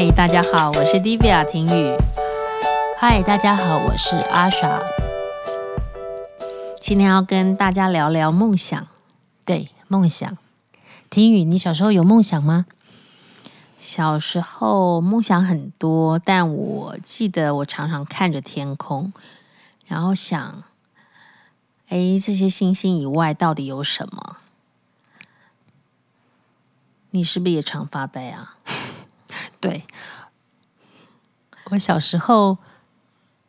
嗨，大家好，我是 Diva 婷雨。嗨，大家好，我是阿莎。今天要跟大家聊聊梦想。对，梦想。婷雨，你小时候有梦想吗？小时候梦想很多，但我记得我常常看着天空，然后想，哎，这些星星以外到底有什么？你是不是也常发呆啊？对，我小时候，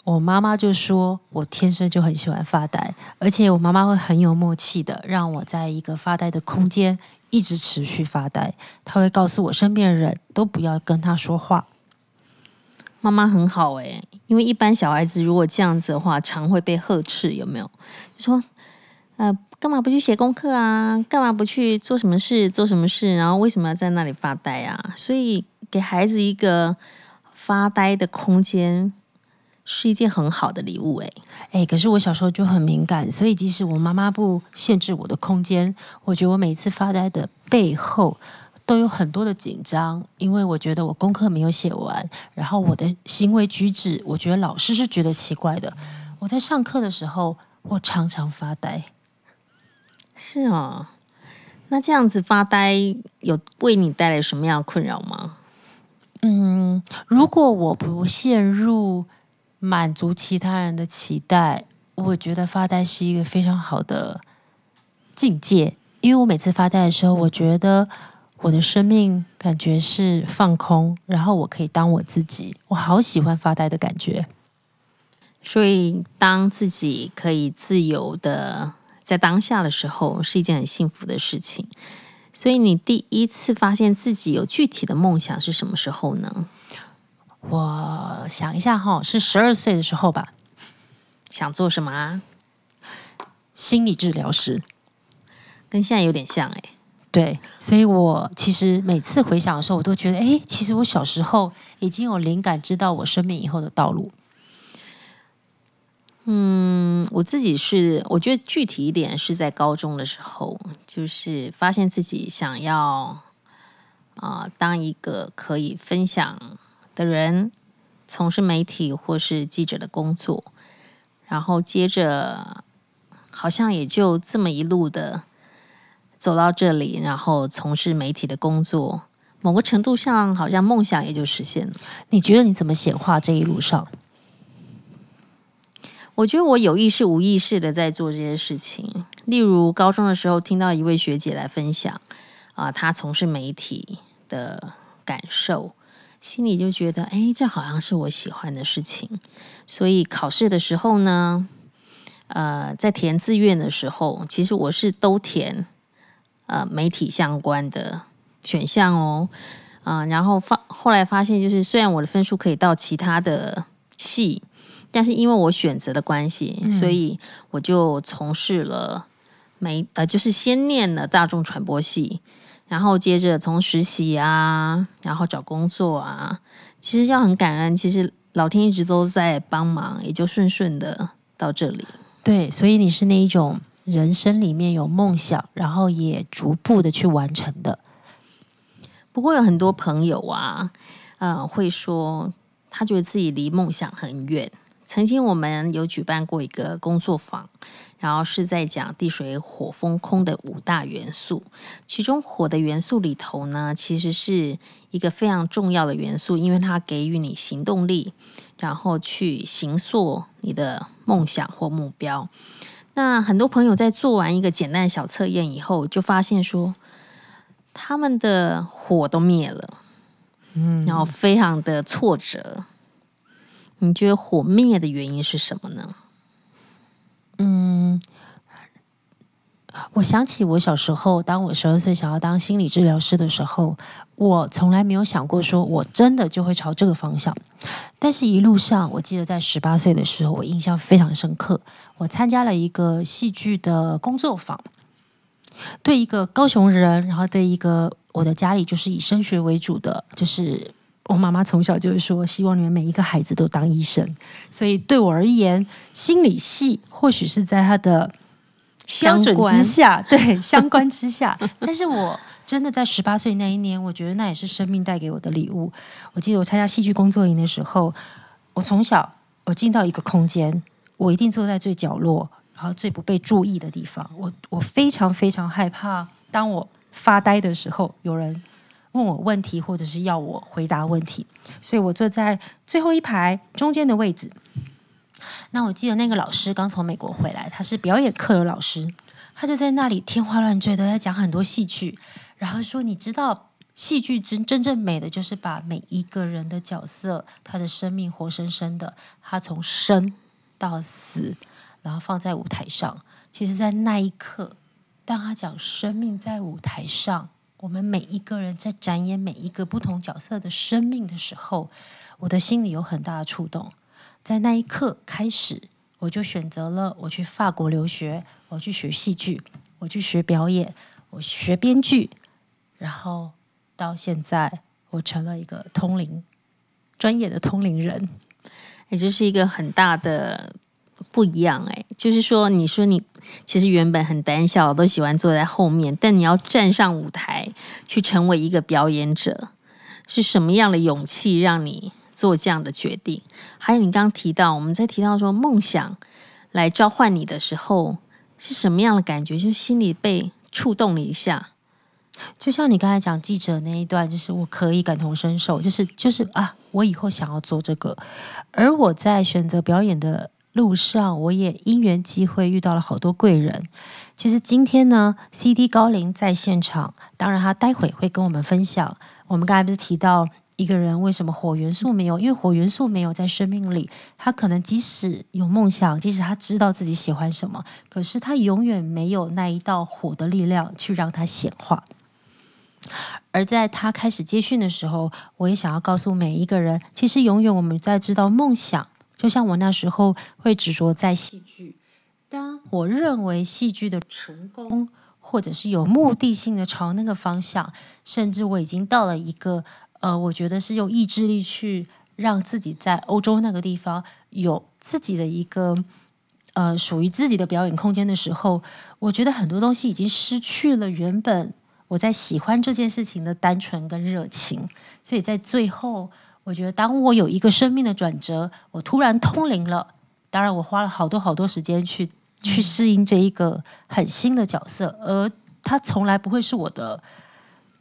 我妈妈就说我天生就很喜欢发呆，而且我妈妈会很有默契的让我在一个发呆的空间一直持续发呆。她会告诉我身边的人都不要跟她说话。妈妈很好诶，因为一般小孩子如果这样子的话，常会被呵斥，有没有？就说，呃。干嘛不去写功课啊？干嘛不去做什么事？做什么事？然后为什么要在那里发呆啊？所以给孩子一个发呆的空间是一件很好的礼物哎哎，可是我小时候就很敏感，所以即使我妈妈不限制我的空间，我觉得我每次发呆的背后都有很多的紧张，因为我觉得我功课没有写完，然后我的行为举止，我觉得老师是觉得奇怪的。我在上课的时候，我常常发呆。是哦，那这样子发呆有为你带来什么样的困扰吗？嗯，如果我不陷入满足其他人的期待，我觉得发呆是一个非常好的境界。因为我每次发呆的时候，我觉得我的生命感觉是放空，然后我可以当我自己。我好喜欢发呆的感觉。所以，当自己可以自由的。在当下的时候是一件很幸福的事情，所以你第一次发现自己有具体的梦想是什么时候呢？我想一下哈，是十二岁的时候吧。想做什么啊？心理治疗师，跟现在有点像哎。对，所以我其实每次回想的时候，我都觉得，哎，其实我小时候已经有灵感，知道我生命以后的道路。嗯，我自己是，我觉得具体一点是在高中的时候，就是发现自己想要啊、当一个可以分享的人，从事媒体或是记者的工作，然后接着好像也就这么一路的走到这里，然后从事媒体的工作，某个程度上好像梦想也就实现了。你觉得你怎么显化这一路上？我觉得我有意识、无意识的在做这些事情。例如，高中的时候听到一位学姐来分享，啊、她从事媒体的感受，心里就觉得，哎，这好像是我喜欢的事情。所以考试的时候呢，呃，在填志愿的时候，其实我是都填呃媒体相关的选项哦，啊、然后发后来发现，就是虽然我的分数可以到其他的系。但是因为我选择的关系，嗯、所以我就从事了媒呃，就是先念了大众传播系，然后接着从实习啊，然后找工作啊。其实要很感恩，其实老天一直都在帮忙，也就顺顺的到这里。对，所以你是那一种人生里面有梦想，然后也逐步的去完成的。不过有很多朋友啊，呃，会说他觉得自己离梦想很远。曾经我们有举办过一个工作坊，然后是在讲地水火风空的五大元素，其中火的元素里头呢，其实是一个非常重要的元素，因为它给予你行动力，然后去行塑你的梦想或目标。那很多朋友在做完一个简单的小测验以后，就发现说他们的火都灭了，嗯，然后非常的挫折。你觉得火灭的原因是什么呢？嗯，我想起我小时候，当我十二岁想要当心理治疗师的时候，我从来没有想过说我真的就会朝这个方向。但是，一路上，我记得在十八岁的时候，我印象非常深刻。我参加了一个戏剧的工作坊，对一个高雄人，然后对一个我的家里就是以升学为主的，就是。我妈妈从小就是说，希望你们每一个孩子都当医生。所以对我而言，心理系或许是在他的标准之下，对，相关之下。但是我真的在十八岁那一年，我觉得那也是生命带给我的礼物。我记得我参加戏剧工作营的时候，我从小我进到一个空间，我一定坐在最角落，然后最不被注意的地方。我我非常非常害怕，当我发呆的时候，有人问我问题，或者是要我回答问题，所以我坐在最后一排中间的位置。那我记得那个老师刚从美国回来，他是表演课的老师，他就在那里天花乱坠的在讲很多戏剧。然后说，你知道戏剧真真正美的就是把每一个人的角色，他的生命活生生的，他从生到死，然后放在舞台上。其实，在那一刻，当他讲生命在舞台上，我们每一个人在展演每一个不同角色的生命的时候，我的心里有很大的触动。在那一刻开始，我就选择了我去法国留学，我去学戏剧，我去学表演，我学编剧。然后到现在，我成了一个通灵专业的通灵人，也就是一个很大的不一样。哎，就是说，你说你其实原本很胆小，都喜欢坐在后面，但你要站上舞台去成为一个表演者，是什么样的勇气让你做这样的决定？还有你刚刚提到，我们在提到说梦想来召唤你的时候，是什么样的感觉？就心里被触动了一下。就像你刚才讲记者那一段，就是我可以感同身受，就是就是啊，我以后想要做这个。而我在选择表演的路上，我也因缘际会遇到了好多贵人。其实今天呢，CD 高灵在现场，当然他待会会跟我们分享。我们刚才不是提到一个人为什么火元素没有？因为火元素没有在生命里，他可能即使有梦想，即使他知道自己喜欢什么，可是他永远没有那一道火的力量去让他显化。而在他开始接讯的时候，我也想要告诉每一个人，其实永远我们在知道梦想，就像我那时候会执着在戏剧。当我认为戏剧的成功，或者是有目的性的朝那个方向，甚至我已经到了一个呃，我觉得是用意志力去让自己在欧洲那个地方有自己的一个呃属于自己的表演空间的时候，我觉得很多东西已经失去了原本。我在喜欢这件事情的单纯跟热情，所以在最后，我觉得当我有一个生命的转折，我突然通灵了。当然，我花了好多好多时间去去适应这一个很新的角色，而它从来不会是我的，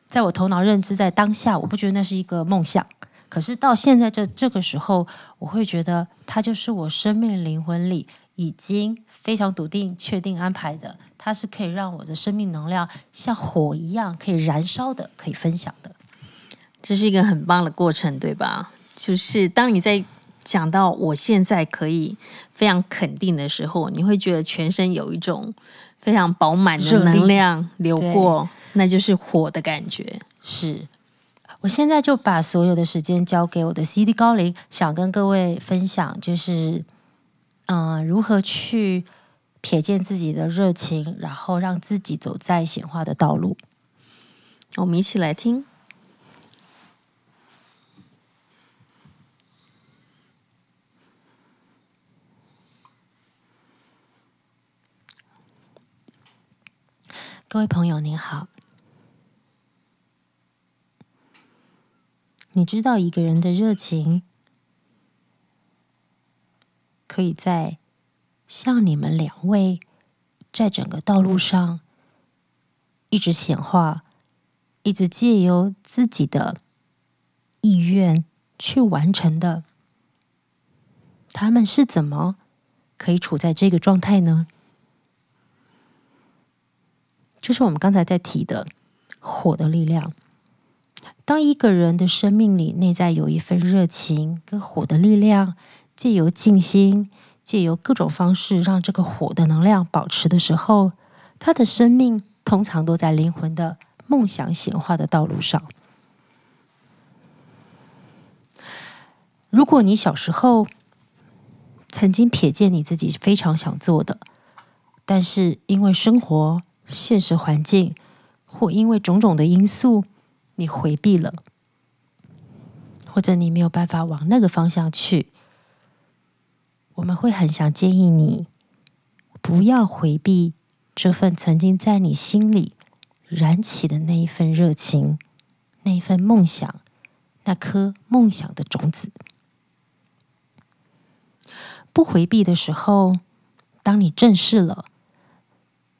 在我头脑认知在当下，我不觉得那是一个梦想。可是到现在这这个时候，我会觉得它就是我生命灵魂里已经非常笃定、确定安排的。它是可以让我的生命能量像火一样可以燃烧的，可以分享的。这是一个很棒的过程，对吧？就是当你在讲到我现在可以非常肯定的时候，你会觉得全身有一种非常饱满的能量流过，那就是火的感觉。是，我现在就把所有的时间交给我的 CD 高龄，想跟各位分享，就是嗯、呃，如何去。瞥见自己的热情，然后让自己走在显化的道路。我们一起来听。各位朋友，您好。你知道一个人的热情可以在。像你们两位，在整个道路上一直显化，一直借由自己的意愿去完成的，他们是怎么可以处在这个状态呢？就是我们刚才在提的火的力量。当一个人的生命里内在有一份热情跟火的力量，借由静心。借由各种方式让这个火的能量保持的时候，他的生命通常都在灵魂的梦想显化的道路上。如果你小时候曾经瞥见你自己非常想做的，但是因为生活、现实环境或因为种种的因素，你回避了，或者你没有办法往那个方向去。我们会很想建议你，不要回避这份曾经在你心里燃起的那一份热情，那一份梦想，那颗梦想的种子。不回避的时候，当你正视了，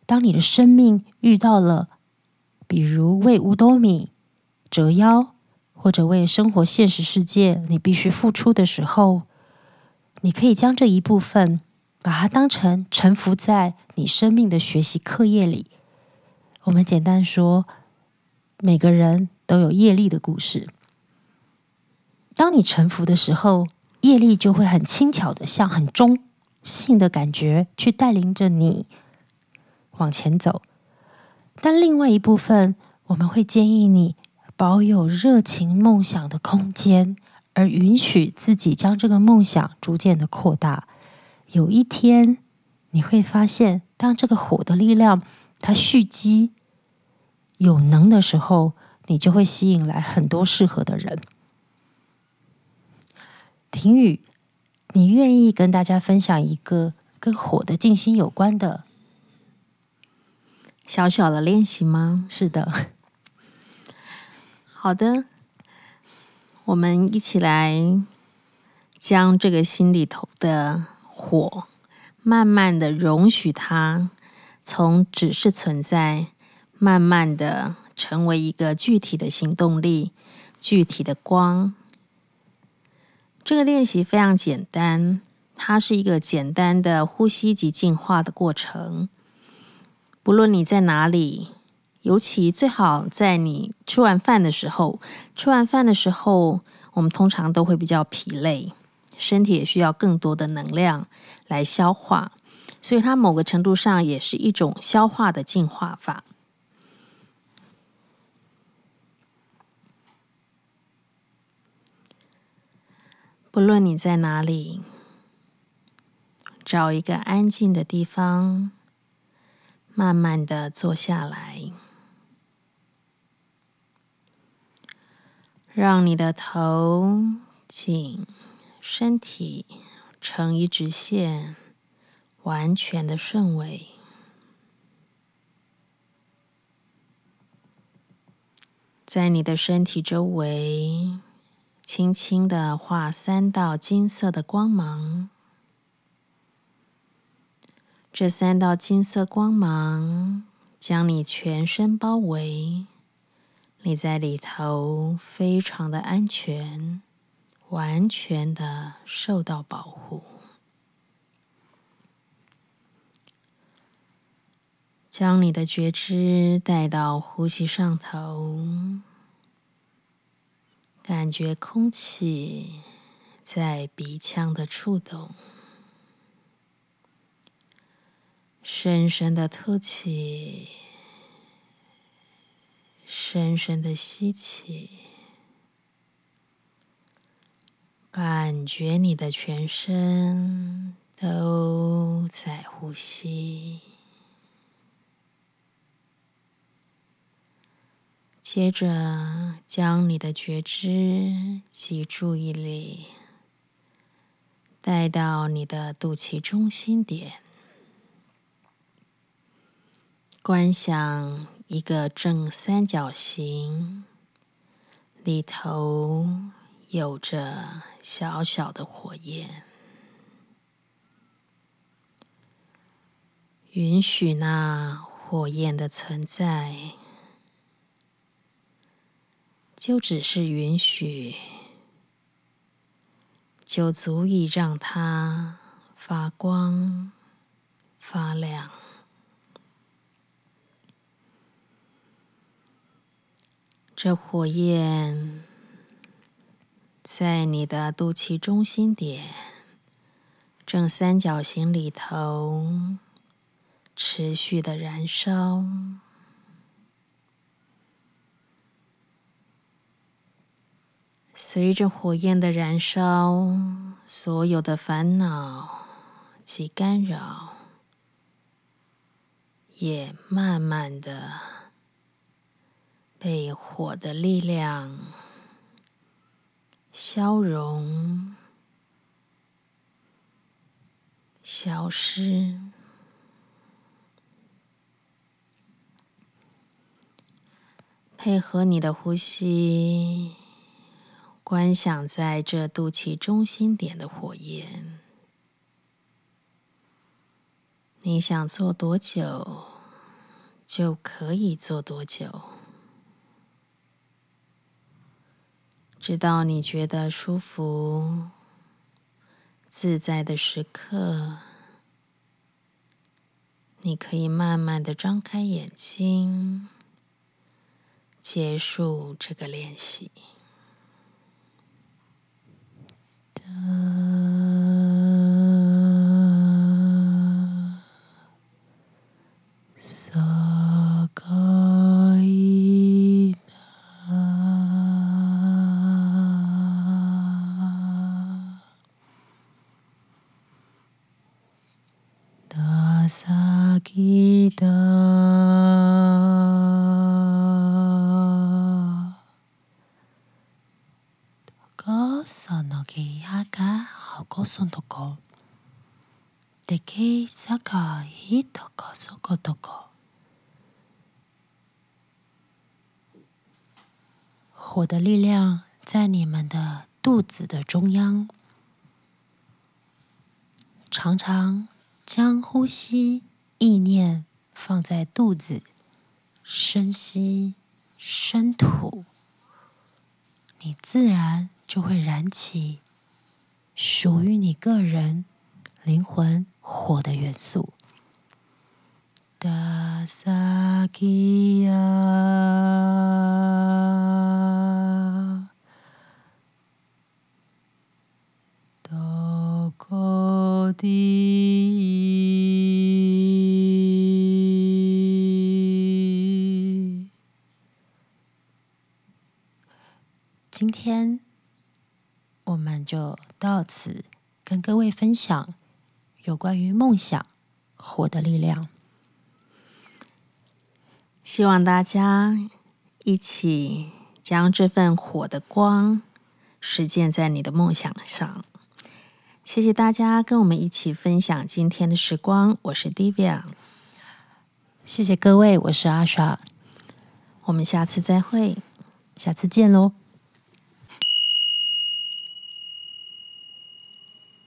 当你的生命遇到了，比如为五斗米折腰，或者为生活现实世界你必须付出的时候，你可以将这一部分，把它当成臣服在你生命的学习课业里。我们简单说，每个人都有业力的故事。当你臣服的时候，业力就会很轻巧的，像很中性的感觉，去带领着你往前走。但另外一部分，我们会建议你保有热情梦想的空间，而允许自己将这个梦想逐渐的扩大。有一天，你会发现，当这个火的力量它蓄积有能的时候，你就会吸引来很多适合的人。婷雨，你愿意跟大家分享一个跟火的静心有关的小小的练习吗？是的，好的，我们一起来将这个心里头的火，慢慢的容许它从只是存在，慢慢的成为一个具体的行动力，具体的光。这个练习非常简单，它是一个简单的呼吸及净化的过程。不论你在哪里，尤其最好在你吃完饭的时候。吃完饭的时候，我们通常都会比较疲累，身体也需要更多的能量来消化，所以它某个程度上也是一种消化的净化法。不论你在哪里，找一个安静的地方，慢慢的坐下来，让你的头颈、身体成一直线，完全的顺位，在你的身体周围。轻轻的画三道金色的光芒，这三道金色光芒将你全身包围，你在里头非常的安全，完全的受到保护。将你的觉知带到呼吸上头。感觉空气在鼻腔的触动，深深的吐气，深深的吸气，感觉你的全身都在呼吸。接着，将你的觉知及注意力带到你的肚脐中心点，观想一个正三角形，里头有着小小的火焰，允许那火焰的存在。就只是允许，就足以让它发光发亮。这火焰在你的肚脐中心点正三角形里头持续的燃烧。随着火焰的燃烧，所有的烦恼及干扰也慢慢的被火的力量消融、消失。配合你的呼吸，观想在这肚脐中心点的火焰。你想做多久，就可以做多久，直到你觉得舒服、自在的时刻。你可以慢慢的张开眼睛，结束这个练习。火的力量在你们的肚子的中央，常常将呼吸意念放在肚子，深吸深吐，你自然就会燃起属于你个人灵魂火的元素。我们就到此跟各位分享有关于梦想火的力量。希望大家一起将这份火的光实践在你的梦想上。谢谢大家跟我们一起分享今天的时光，我是 Divya。谢谢各位，我是阿莎。我们下次再会，下次见喽。